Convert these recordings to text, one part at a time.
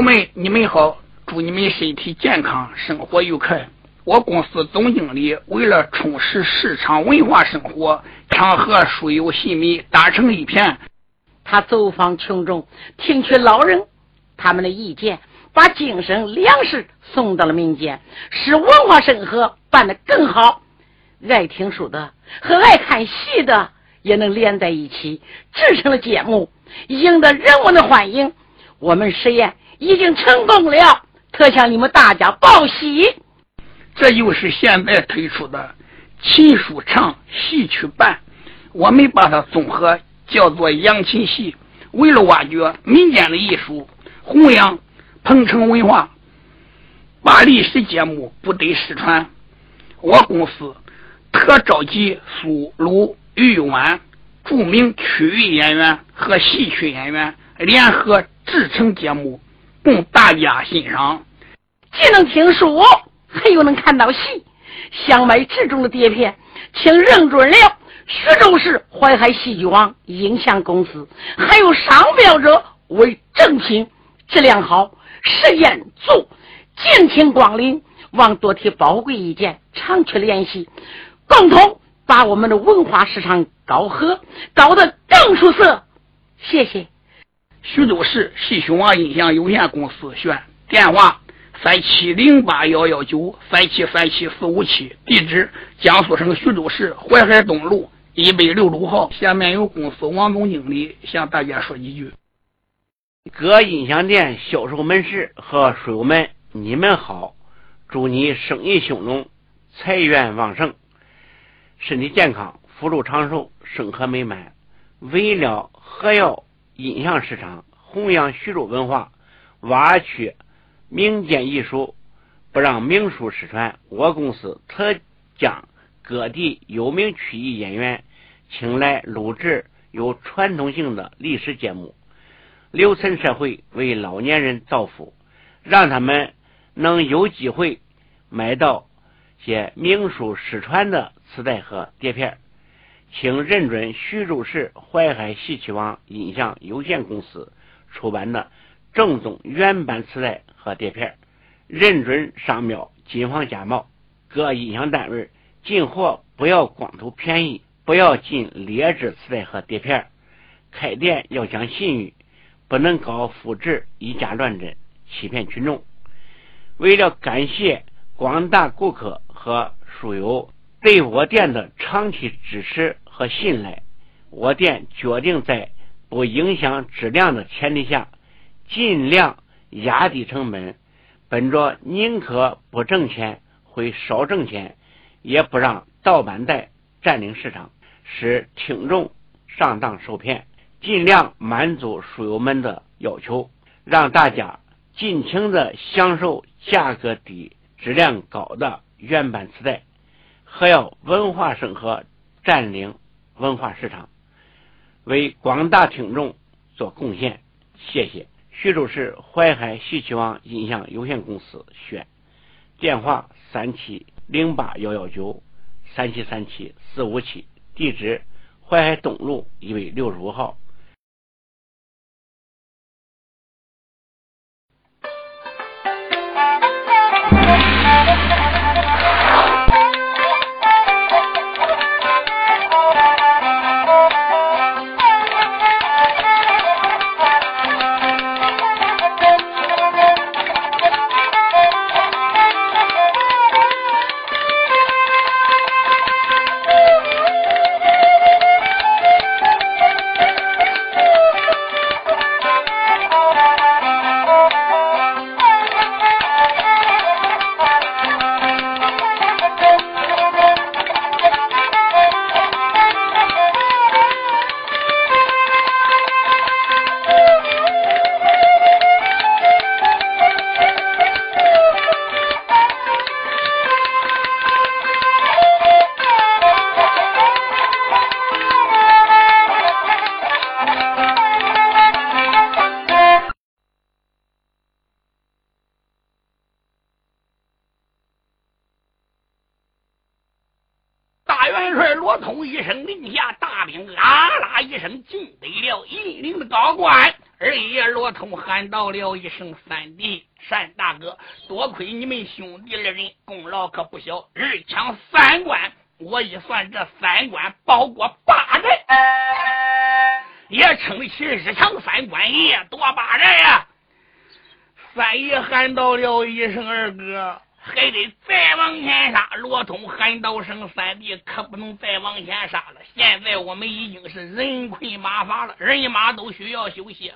书友们，你们好！祝你们身体健康，生活愉快。我公司总经理为了充实市场文化生活，常和书友戏迷打成一片。他走访群众，听取老人他们的意见，把精神粮食送到了民间，使文化生活办得更好。爱听书的和爱看戏的也能连在一起，制成了节目，赢得人们的欢迎。我们实验已经成功了，特向你们大家报喜。这就是现在推出的秦书唱戏曲办，我们把它综合叫做扬琴戏。为了挖掘民间的艺术，弘扬彭城文化，把历史节目不得失传，我公司特召集苏鲁豫皖著名曲艺演员和戏曲演员联合制成节目，供大家欣赏。既能听书。还有能看到戏，想买这种的碟片，请认准了徐州市淮海戏剧网影像公司，还有商标者为正品，质量好，时间足，敬请光临。望多提宝贵意见，常去联系，共同把我们的文化市场搞和搞得更出色。谢谢。徐州市戏曲网音响有限公司选电话。三七零八幺幺九，三七三七四五七，地址江苏省徐州市淮海东路一百六十五号。下面由公司王总经理向大家说几句。各音响店销售门市和书友们，你们好！祝你生意兴隆，财源旺盛，身体健康，福禄长寿，生活美满。为了何要音响市场，弘扬徐州文化，挖掘。民间艺术不让名书失传，我公司特将各地有名曲艺演员请来录制有传统性的历史节目，留存社会，为老年人造福，让他们能有机会买到些名书失传的磁带和碟片。请认准徐州市淮海戏曲网音像有限公司出版的正宗原版磁带。和碟片，认准商标，谨防假冒。各音响单位进货不要光图便宜，不要进劣质磁带和碟片。开店要讲信誉，不能搞复制、以假乱真，欺骗群众。为了感谢广大顾客和书友对我店的长期支持和信赖，我店决定在不影响质量的前提下，尽量。压低成本，本着宁可不挣钱，会少挣钱，也不让盗版带占领市场，使听众上当受骗，尽量满足书友们的要求，让大家尽情的享受价格低、质量高的原版磁带，还要文化生活占领文化市场为广大听众做贡献。谢谢。徐州市淮海戏曲网音像有限公司选。电话三七零八幺幺九三七三七四五七地址淮海东路一百六十五号。了一声：“三弟，单大哥，多亏你们兄弟二人功劳可不小，二抢三关，我一算这三关包过八人，也称起日抢三关，夜夺八人呀！”三爷喊到了一声：“二哥。”还得再往前杀，罗通喊道声：“三弟，可不能再往前杀了！现在我们已经是人困马乏了，人马都需要休息。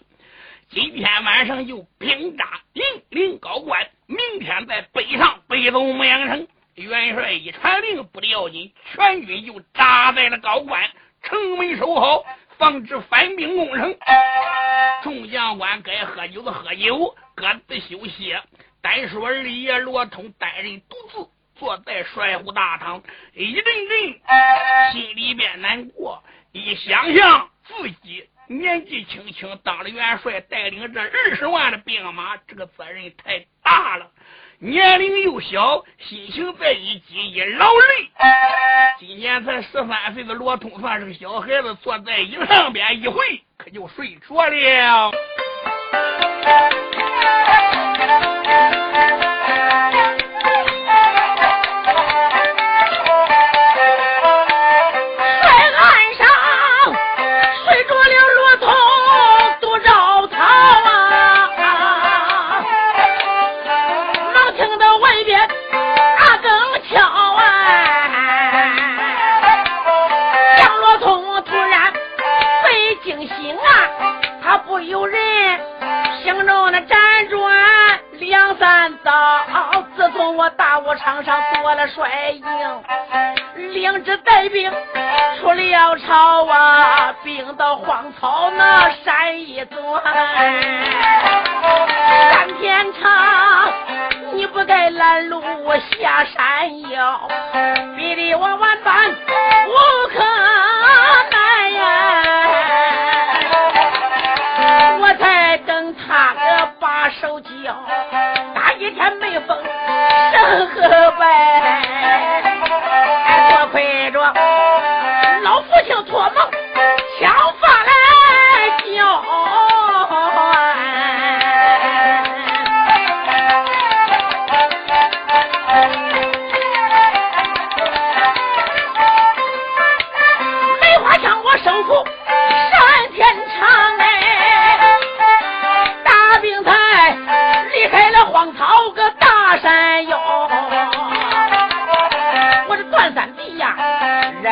今天晚上就兵扎零陵高关，明天在北上北走牧羊城。元帅一传令，不得要紧，全军就扎在了高关城门守好，防止反兵攻城。众将官该喝酒的喝酒，各自休息。”单说二爷罗通单人独自坐在帅府大堂，一阵阵心里边难过。一想想自己年纪轻轻当了元帅，带领这二十万的兵马，这个责任太大了。年龄又小，心情再一急一劳累。今年才十三岁的罗通算是个小孩子，坐在椅上边一回，可就睡着了。大武场上做了帅营，领着带兵出了朝啊，兵到荒草那山一转。三天长，你不该拦路下山腰，逼得我万般无可奈呀！我在等他个把手交，一天没风。生和白，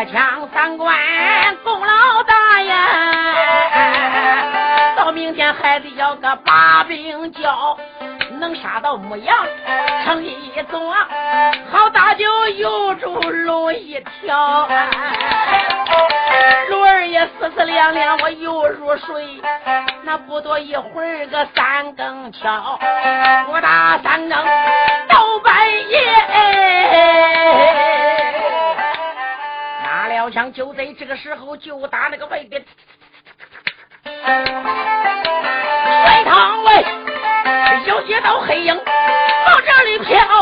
枪三关功劳大呀！到明天还得要个把兵交，能杀到牧羊城一座，好大就有住龙一条。龙儿也思思量量，我又入睡。那不多一会儿个三更敲，我打三更老枪就在这个时候，就打那个外边，帅堂外有些道黑影往这里飘。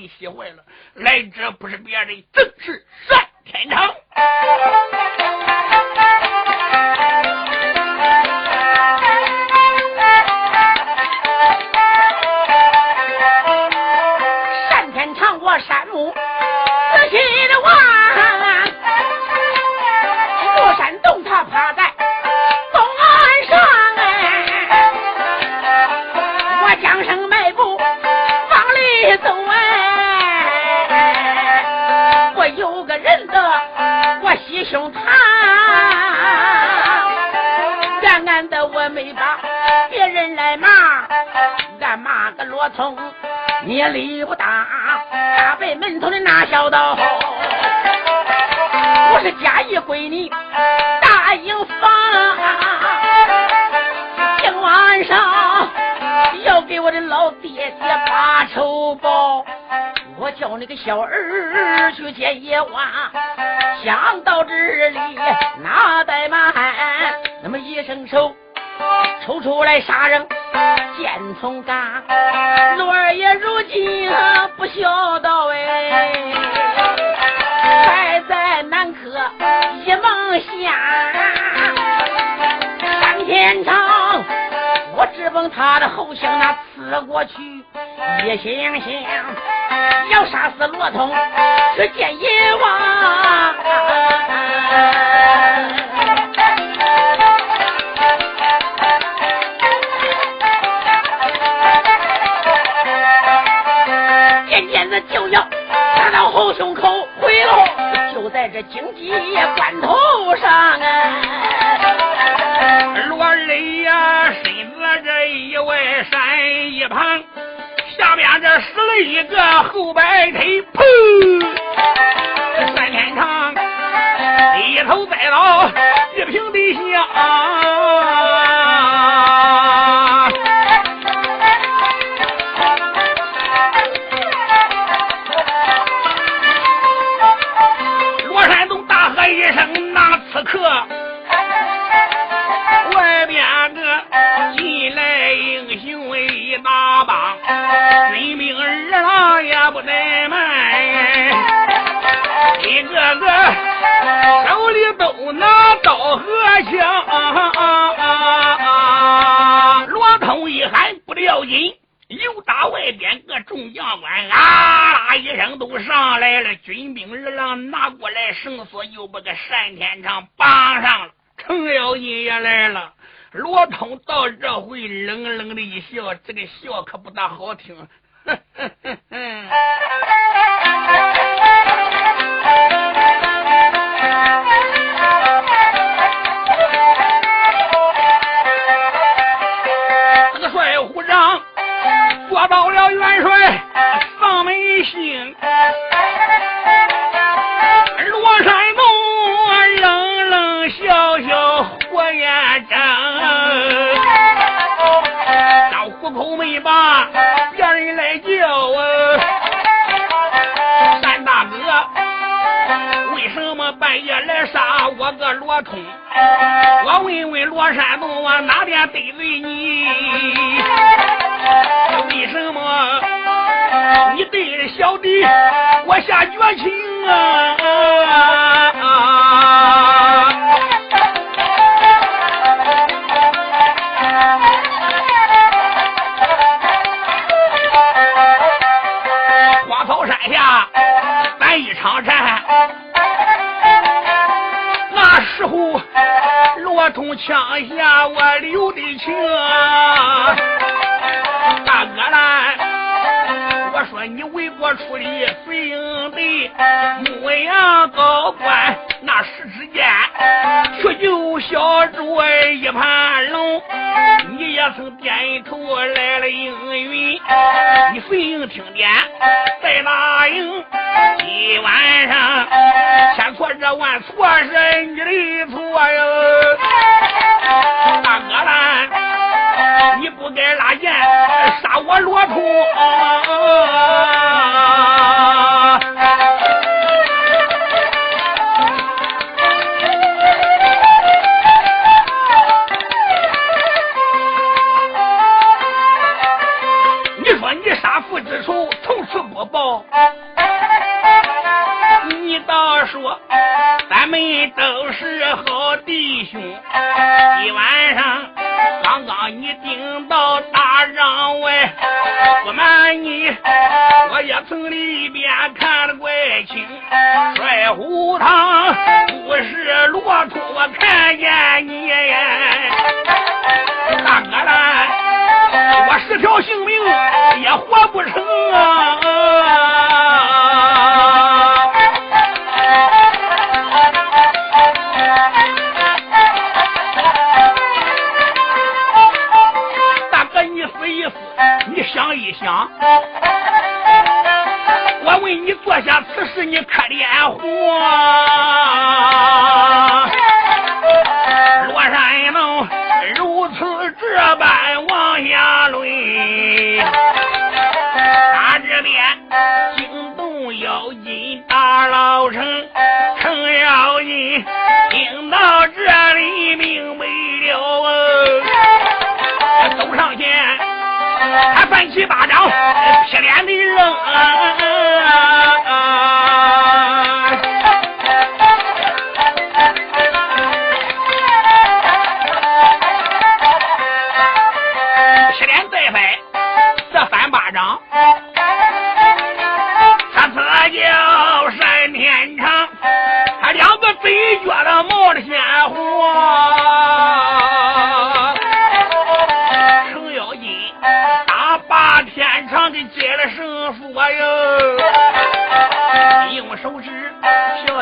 把此人喜坏了。来者不是别人，正是我从你理不打，打败门头的那小刀，我是假意回你大营房。今晚上要给我的老爹爹发仇报，我叫那个小儿去见野娃，想到这里拿怠慢，那么一伸手。抽出来杀人，见从刚，下，杆天长，我直奔他的后胸那刺过去，一星想，要杀死罗通去见阎王。渐渐的就要刺到后胸。这经济关头上啊，罗雷呀、身子这一外闪一旁，下边这使了一个后摆腿，砰，三天长，一头栽到一平地下。啊好听。啊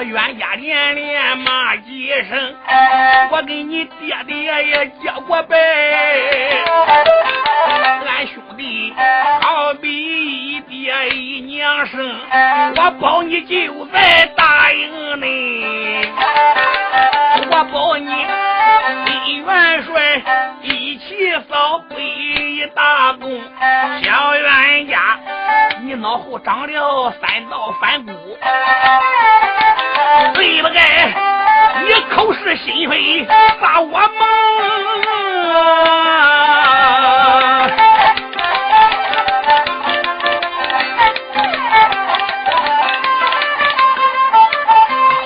冤家连连骂几声，我跟你爹爹也结过拜，俺兄弟好比一爹一娘生，我保你就在大营内，我保你李元帅。一扫鬼一大功，小冤家，你脑后长了三道反骨，对不该你口是心非把我蒙。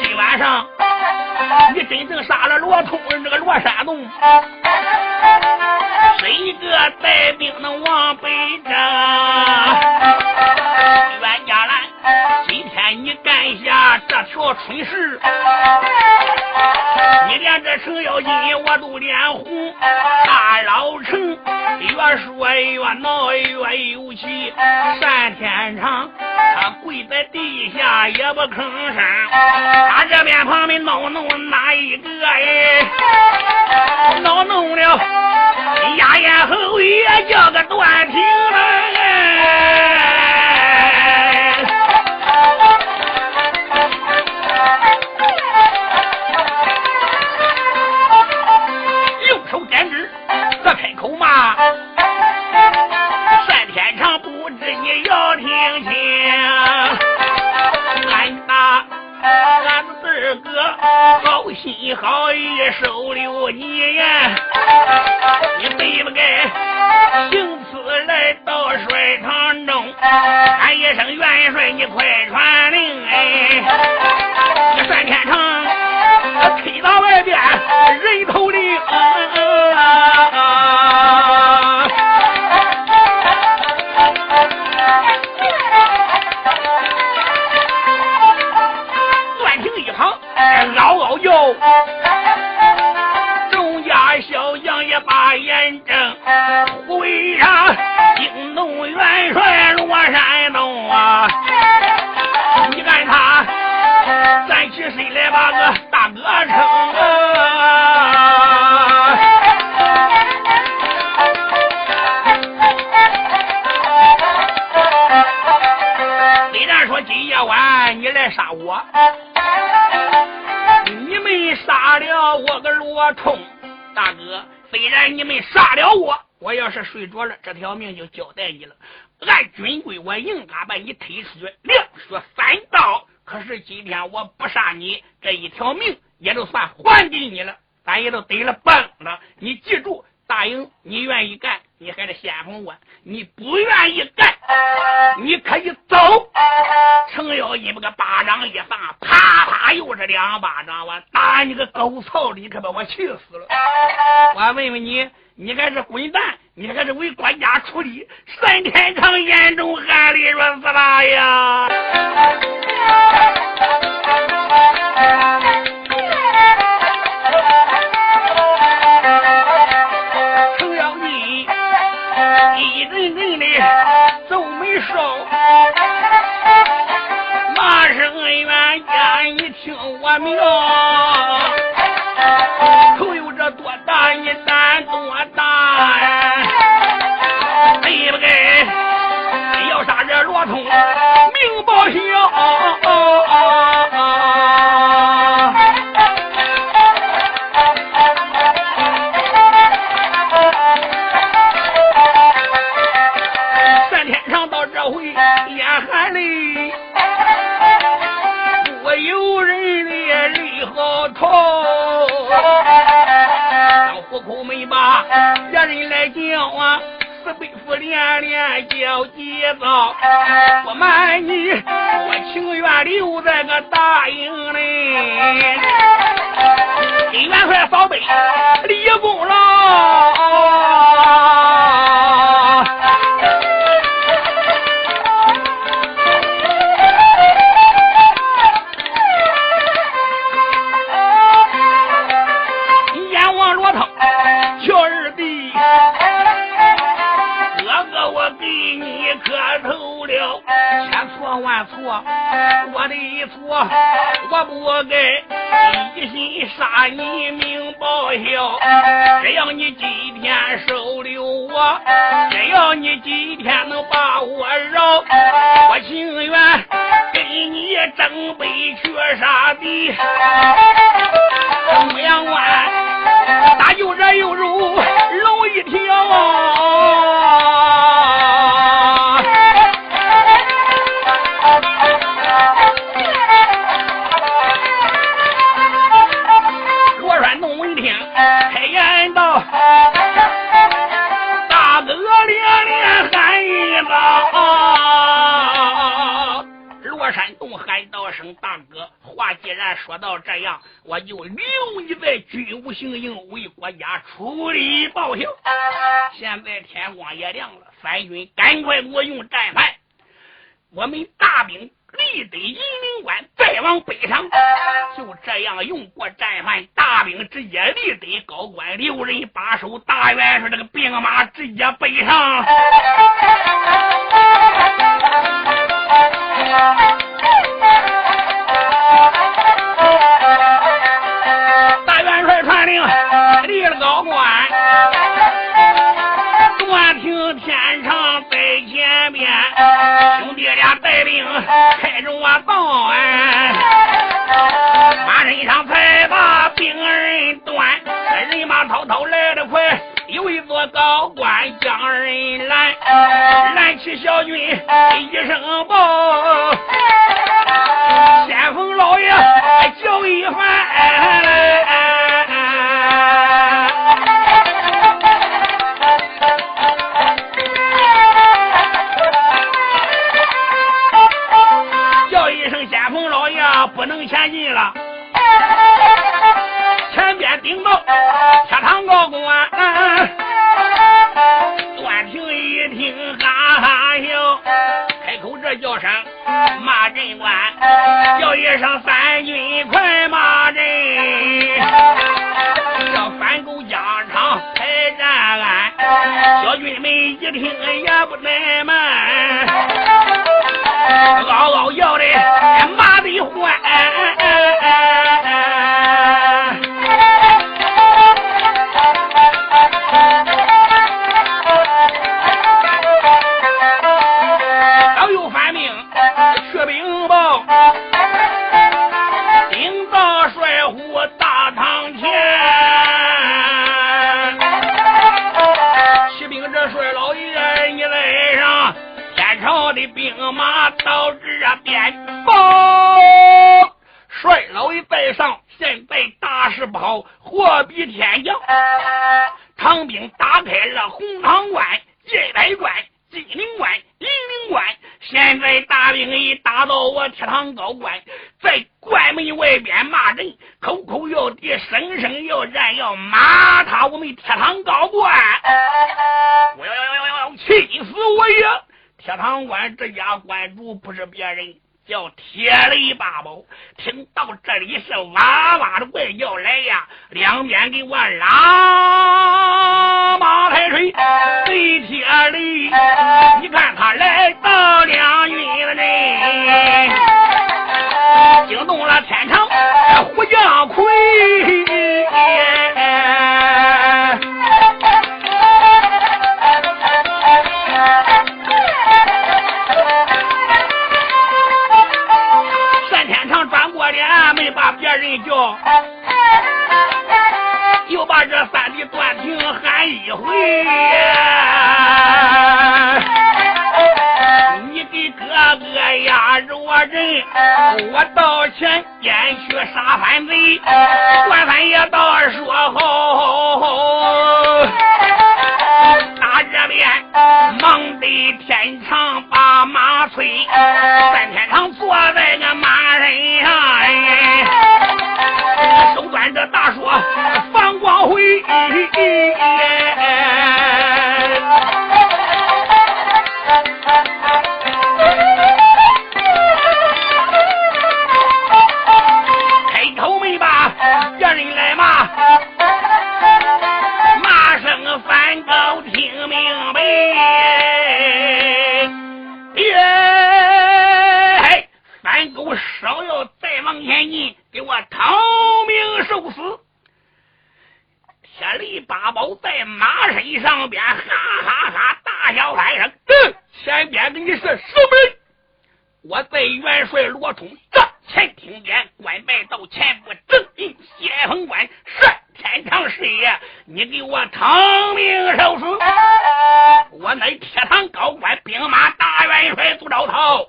今晚上，你真正杀了罗通这个罗山洞。谁个带兵能往北征？冤家来，今天你干下。这条春事，你连这程咬金我都脸红，大老城越说越闹越有气，单天长他跪在地下也不吭声，他这边旁边闹弄哪一个哎？闹弄了，哎呀呀后也叫个断平了哎。心好意收留你呀，你该不该行此来到帅堂中，喊一声元帅，你快。交代你了。按军规，我应该把你推出去，两说三刀。可是今天我不杀你，这一条命也就算还给你了，咱也都得了本了。你记住，答应你愿意干，你还得先锋我；你不愿意干，你可以走。程咬金把个巴掌一放，啪啪又是两巴掌，我打你个狗操！你可把我气死了。我问问你，你还是滚蛋！你还是为国家出力，三天长眼中含泪说死啦呀！程咬金一阵阵的皱眉梢，骂声冤家，你听我明，头有这多大，你胆多大呀？通明报晓，连连叫急躁，不瞒你，我情愿留在个大营里，给元帅扫北立功劳。我的错，我不该一心杀你命报销。只要你今天收留我，只要你今天能把我饶，我情愿跟你整北去杀敌。牧羊关大又热又如龙一条。说到这样，我就留你在军务行营，为国家出力报效。现在天光也亮了，三军赶快给我用战牌，我们大兵立得银陵关，再往北上。就这样用过战犯，大兵直接立得高官，留人把守。大元帅这个兵马直接北上。开着我道哎，马身上才把兵人断，人马滔滔来得快，有一座高官将人拦，拦起小军一声报，先锋老爷叫一番。前你看他来到了云南，惊动了天长虎将魁。兵马大元帅朱兆涛，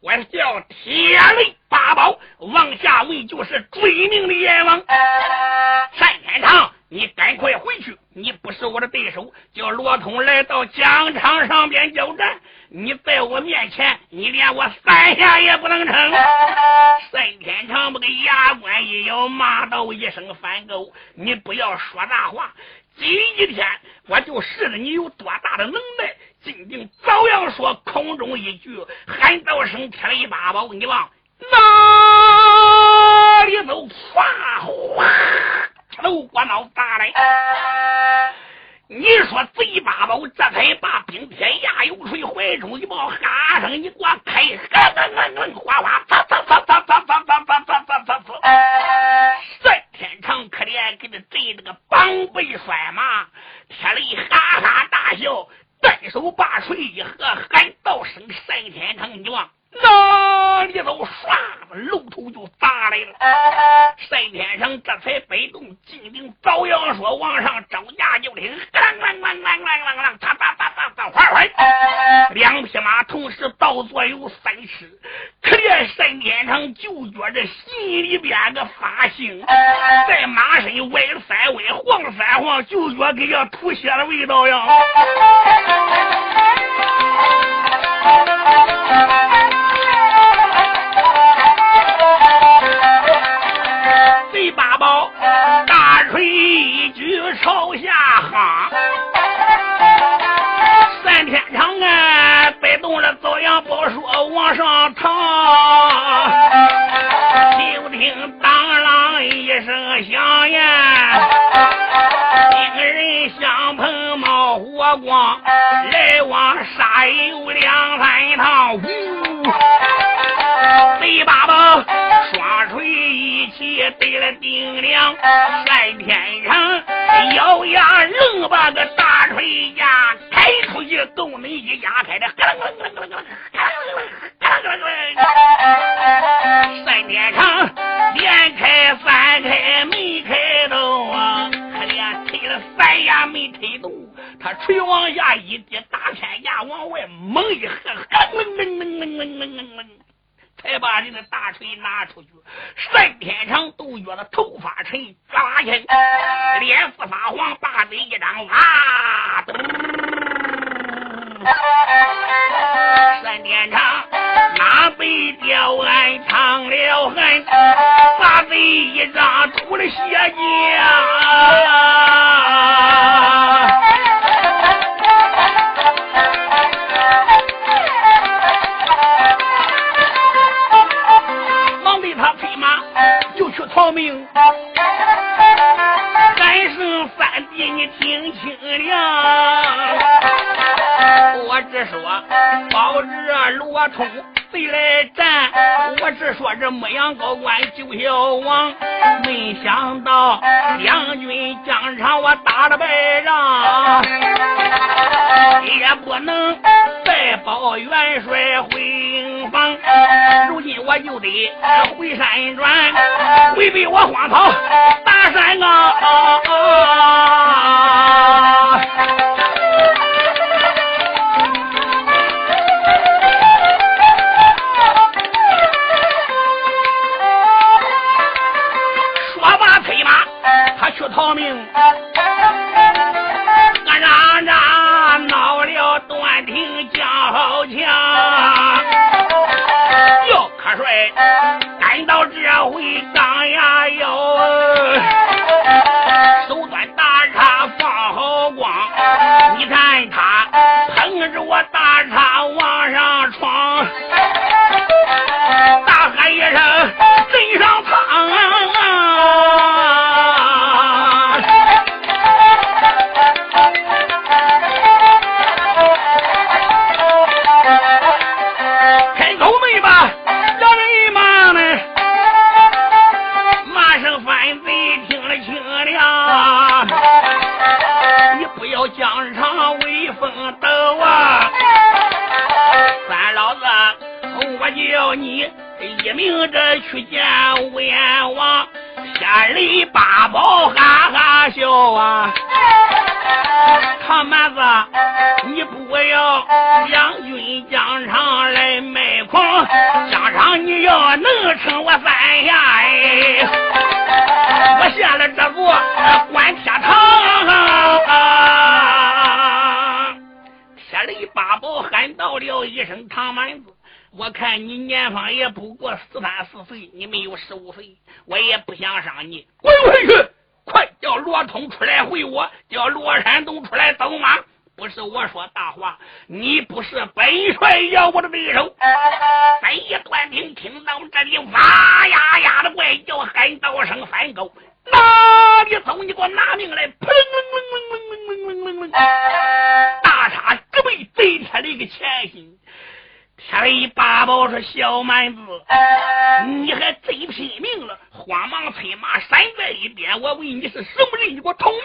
我叫铁雷八宝，王下位就是追命的阎王。单天堂，你赶快回去，你不是我的对手。叫罗通来到疆场上边交战，你在我面前，你连我三下也不能成。单天堂不个牙关一咬，骂道一声反狗，你不要说大话。今一天，我就试着你有多大的能耐。金定早要说空中一句喊道声铁雷八宝你往哪里走？唰哗，都给我脑砸了！你说贼八宝这才把冰天涯有水怀中一抱，哈声你给我开！哈哈嗯嗯，哗哗，擦擦擦擦擦擦擦擦擦擦擦擦！孙天长可怜给他震了个膀背摔嘛，铁雷哈哈大笑。单手把锤一合喊道声上天堂女王那里走？唰！龙头就砸来了。赛天成这才摆动金顶朝阳，说往上招架就听。啷啷啷啷啷啷啷，嚓嚓嚓嚓嚓！快快！两匹马同时倒坐有三尺，可怜赛天成就觉着心里边个发兴，在马身歪了三歪，晃了三晃，就觉跟要吐血的味道样。一把宝，大锤一举朝下夯，三天长啊，摆动了枣阳宝，说往上趟，就听当啷一声响呀，两人相碰冒火光，来往杀有两三趟，呜，一八宝。得了顶梁，在天上咬牙愣把个大锤呀，开出去洞你一压开的，咯楞楞楞楞楞楞楞在天上连开三开没开动啊，可怜推了三下没推动，他锤往下一跌，大天牙往外猛一，再把你的大锤拿出去。单天成都觉得头发沉，嘎啦一脸色发黄，把嘴一张啊！单天成那被吊俺藏了恨，把嘴一张吐了血劲。逃命！三声三弟，你听清了。我只说保着罗通，谁来战？我只说这牧羊高官救小王，没想到将军疆场我打了败仗，也不能再保元帅回营房。如今我就得回山转回避我荒草大山啊我也不过十三四岁，你没有十五岁，我也不想伤你，滚回去！”快叫罗通出来回我，叫罗山东出来走马。不是我说大话，你不是本帅要我的对手。三爷段平听到这里，哇呀呀的怪叫，喊道声反狗，哪里走？你给我拿命来！砰砰砰砰砰砰砰砰砰！大叉直被贼天的一个前心。天雷八宝说：“小蛮子，你还真拼命了！慌忙催马闪在一边。我问你是什么人？你给我通明！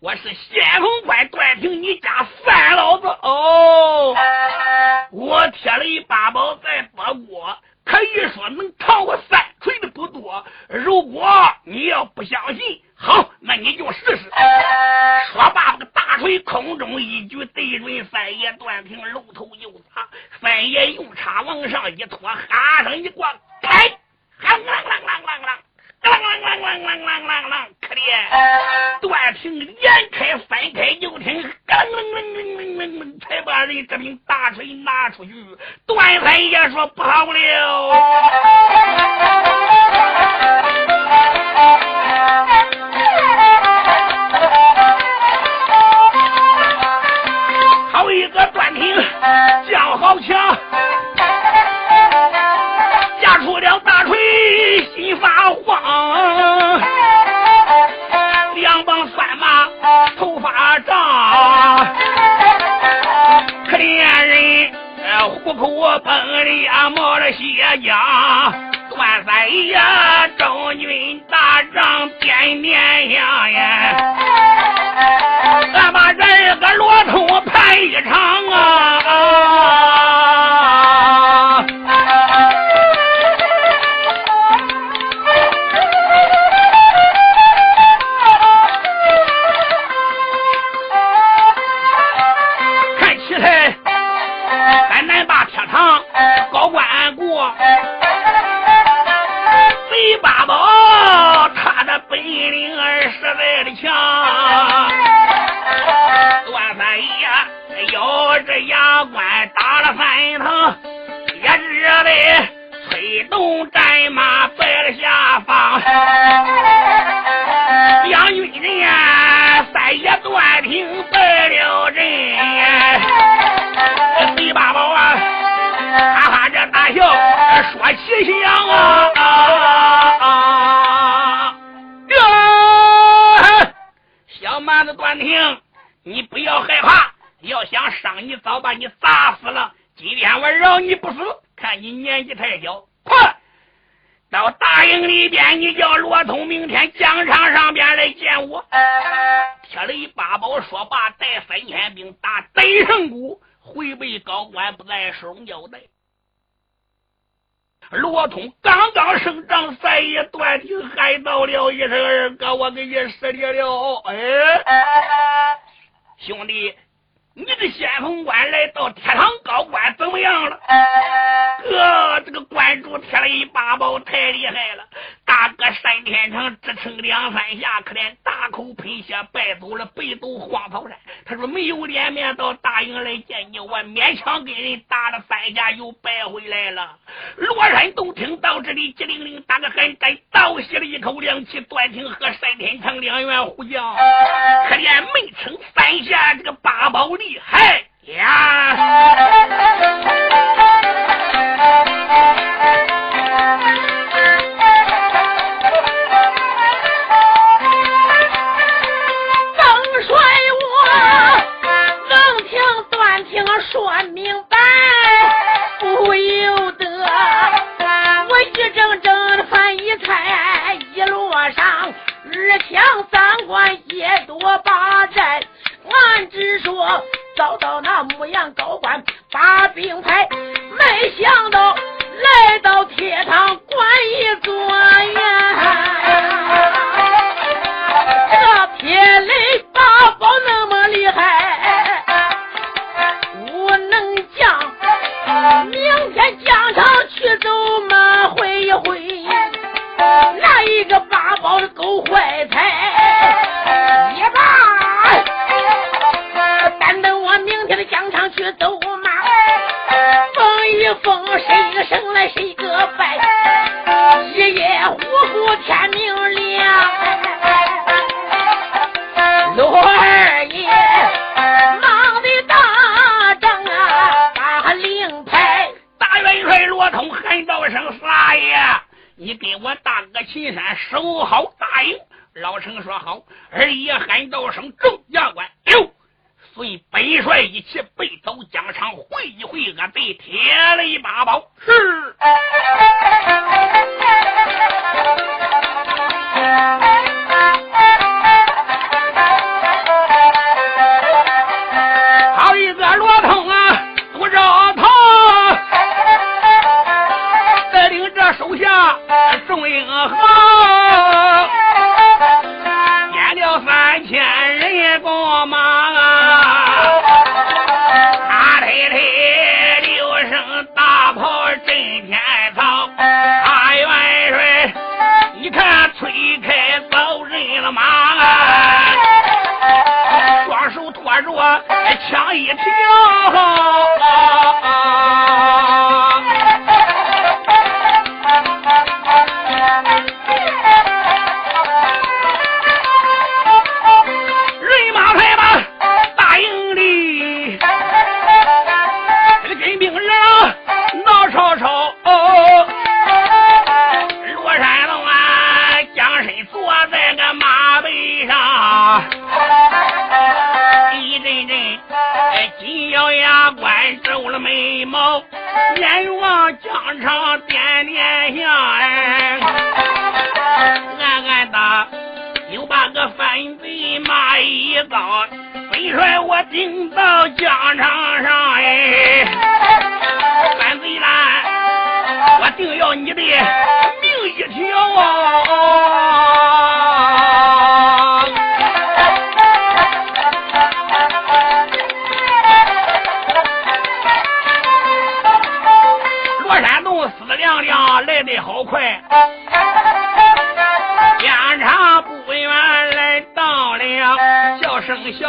我是先锋官段平，你家三老子。哦，我天雷八宝在播过，可以说能扛过三锤的不多。如果你要不相信，好，那你就试试。”说罢，那个大锤空中一举，对准三爷段平，露头就砸。三爷用叉往上一拖，哈声一挂，开，啷啷啷啷啷啷，啷啷啷啷啷啷啷啷，可怜段平连开三开，就听啷啷啷啷啷啷，才把人这柄大锤拿出去。段三爷说不好了。虎口崩里冒了血浆，段三爷中军大帐点面香呀。俺把这个罗通盘一场啊！恰你，砸死了。今天我饶你不死，看你年纪太小，快到大营里边，你叫罗通明天疆场上边来见我。铁雷八宝说罢，带三千兵打北胜谷，回北高官不再收交代。罗通刚刚升帐，三爷断听喊到了一声：“二哥，我给你失礼了。”哎，兄弟。你的先锋官来到天堂高官怎么样了？哥，这个关主贴了一把宝太厉害了。大哥三天成只撑两三下，可怜口喷血，败走了北斗荒草山。他说没有脸面到大营来见你，我勉强给人打了三下，又败回来了。罗山都听到这里，急灵灵打个寒战，倒吸了一口凉气。段廷和单天成两员虎将，可怜没成三下，这个八宝厉害呀！抢三关，也多八寨。俺只说遭到那牧羊高官把兵派，没想到来到铁堂关一转呀。天明亮。罗二爷忙的大仗啊，把令牌。大元帅罗通喊道声：“三爷，你给我大哥秦山守好大营。”老成说：“好。”二爷喊道声：“众将官，哟，随本帅一起背走疆场，会一会俺被铁雷八宝。”是。枪一挑。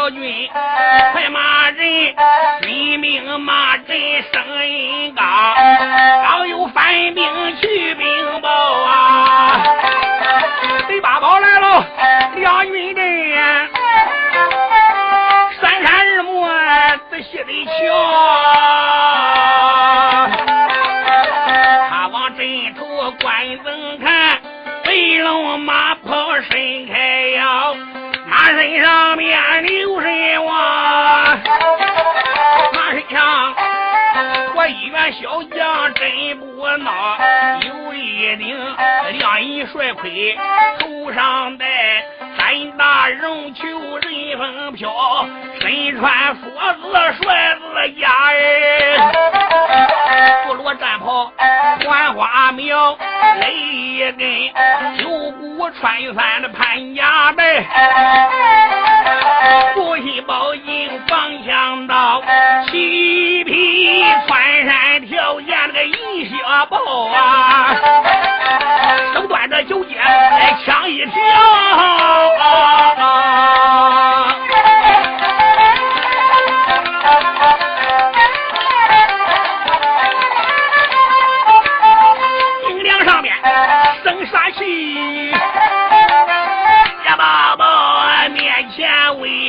头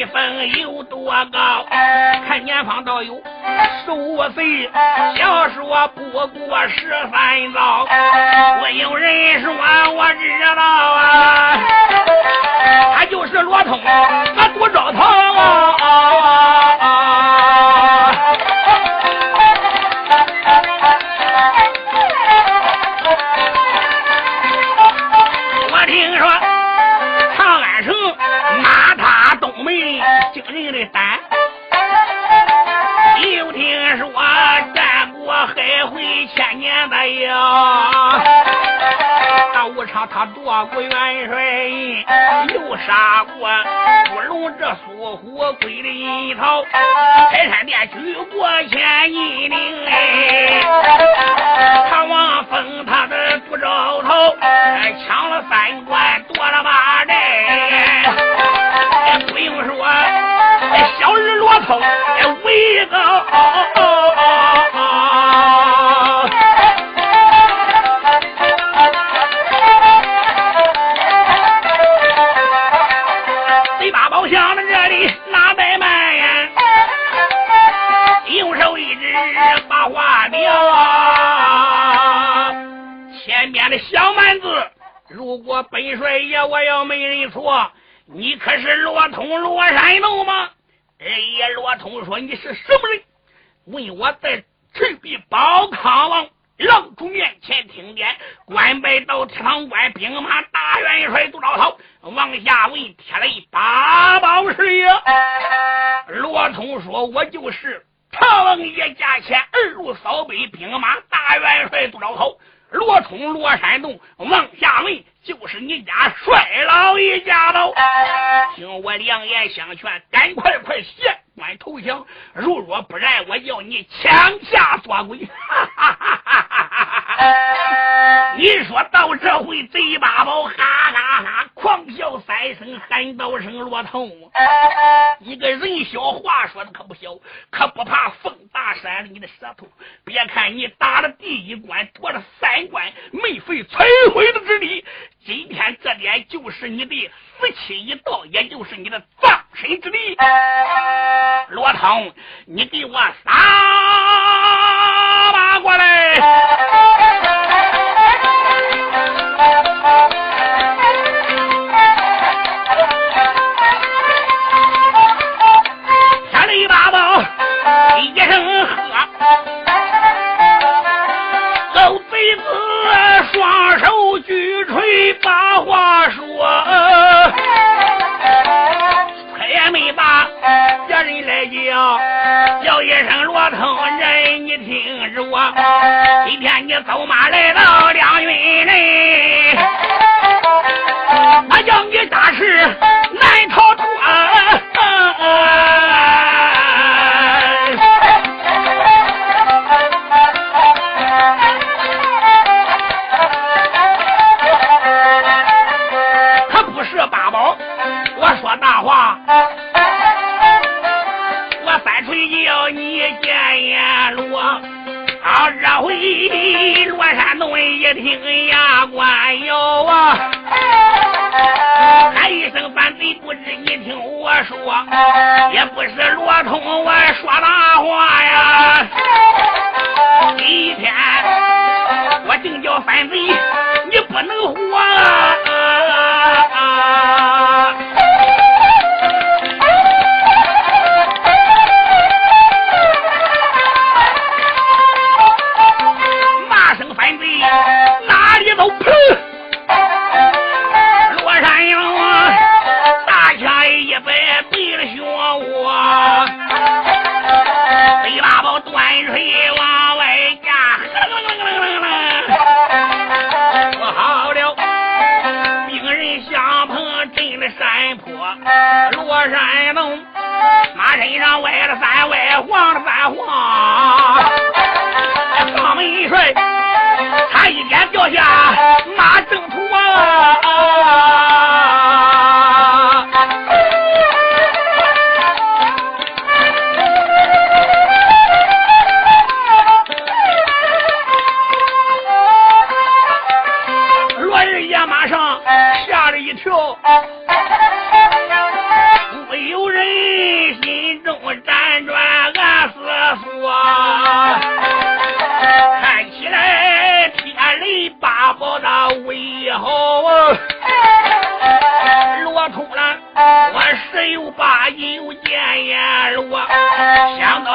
前威风有多高？看年方倒有十五岁，小说不过十三遭。我有人说我知道啊，他就是罗通，那杜兆堂。惊年的哟。那武昌他夺过元帅，又杀过乌龙这苏虎归里头，开山殿举过千斤令哎，唐王封他的不着头，抢了三关夺了八寨，不用说，小日罗通为高。本帅爷我要没认错，你可是罗通罗山洞吗？哎呀，罗通说你是什么人？问我在赤壁保康王郎主面前听见，官拜到天堂关兵马大元帅杜兆涛，王下文贴了一八宝石呀。罗通说，我就是唐王爷驾前二路扫北兵马大元帅杜兆涛。罗通、罗山洞、王下文，就是你家帅老一家喽！听我良言相劝，赶快快谢官投降！如若不然，我要你枪下做鬼！哈哈哈哈哈哈！你说到这回，贼八宝哈哈哈狂笑三声，喊道声罗通，一个人小话说的可不小，可不怕风大闪了你的舌头。别看你打了第一关，夺了三关，没费吹灰的之力，今天这点就是你的死期一到，也就是你的葬身之地。罗通，你给我撒把过来！双手举锤把话说，他也没把家人来叫，叫一声罗通人，你听着，今天你走马来到梁云内，俺叫你大事难逃脱。说大话，我反锤要你见阎罗。啊，这回罗山洞一听牙关咬啊，喊一声反贼，不知你听我说，也不是罗通我说大话呀。今天我净叫反贼，你不能活了。歪了三歪晃了三晃把门一甩差一点掉下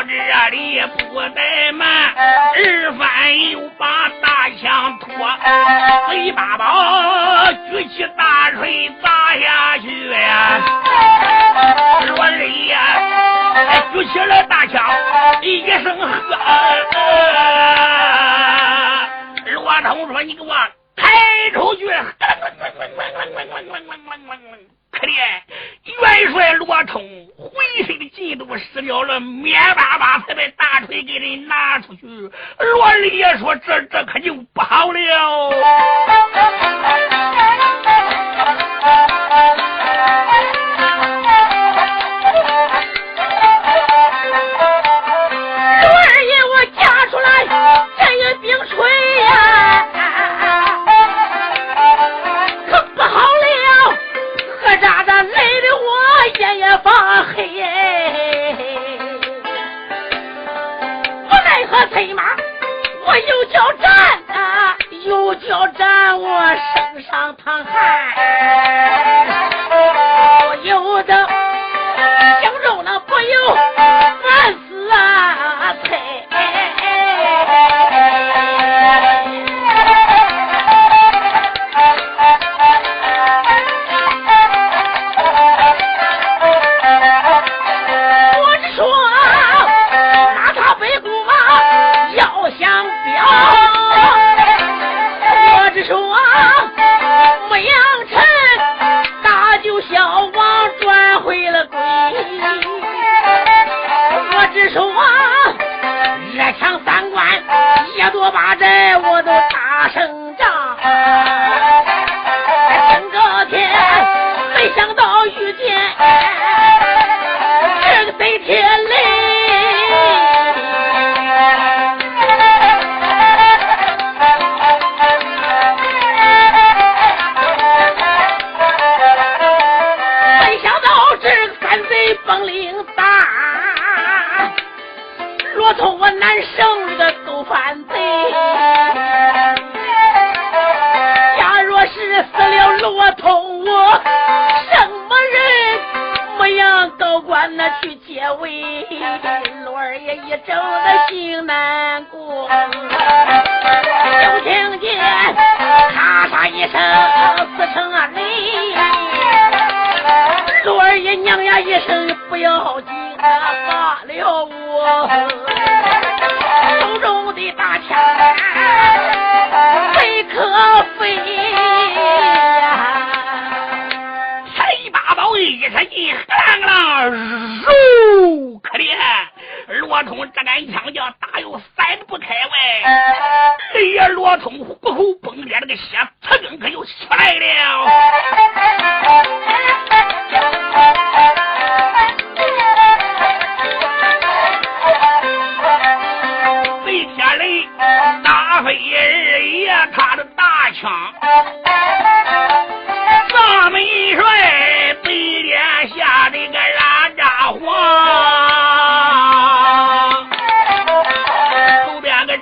这里不怠慢，二番又把大枪托，嘴巴吧举起大锤砸下去呀，罗里呀，举起了大枪，一声喝，罗通说你给我开出去。可怜，元帅罗冲浑身的劲都使了了，面巴巴才把大锤给人拿出去，罗二爷说这这可就不好了。叫站啊！又叫站，我身上淌汗，不由得心中那不由。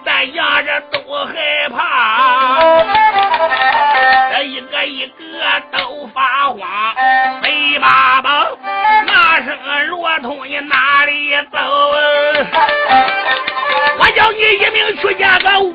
咱压着都害怕，这一个一个都发慌，没马爸，那是个如同你哪里走，我叫你一命去见个。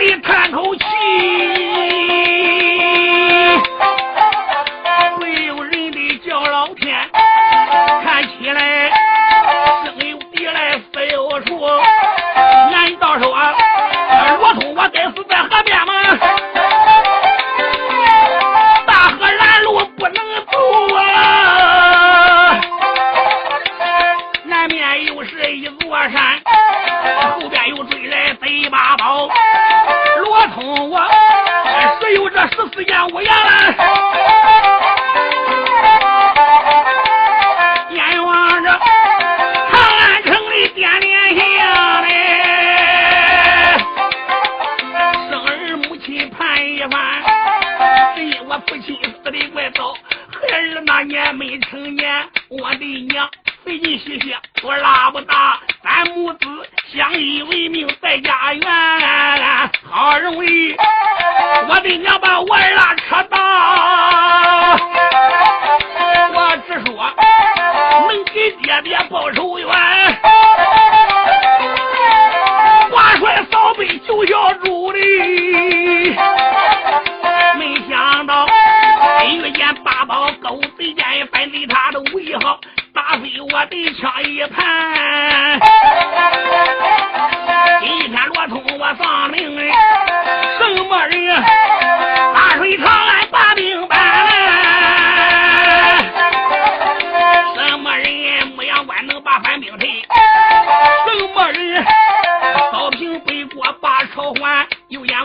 到这里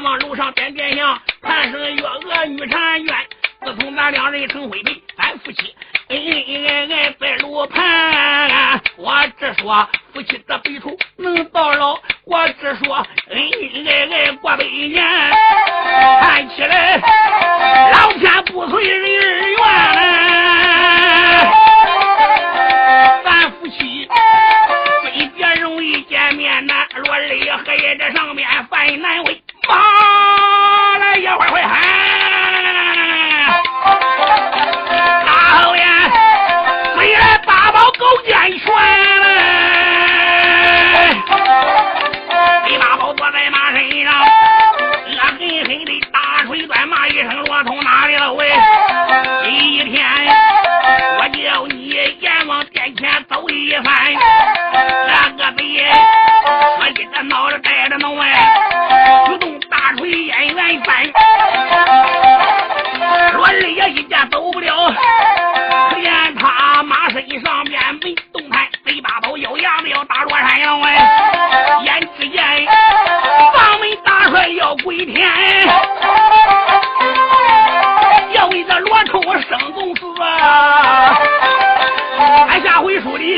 往楼上点点香，盼生月娥女婵娟。自从咱两人成婚配，俺夫妻恩恩爱爱在炉盘。我只说夫妻这白头能到老，我只说恩恩爱爱过百年。看起来老天不遂人愿，咱夫妻分别容易见面难，落泪也还在上面犯难为。骂来一会儿会喊，大后爷，飞来大宝勾肩拳嘞，黑大宝坐在马身上，恶狠狠地大锤端骂一声，我从哪里了？喂，今天我叫你阎王殿前走一番，那个贼，我一个脑袋带着弄哎。乱翻，罗二爷一家走不了，可见他妈身上面没动弹，嘴巴包咬牙子要打罗山羊哎！眼只见房门大帅要归天，要为这罗冲生公子啊！俺下回书里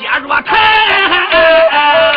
接着谈。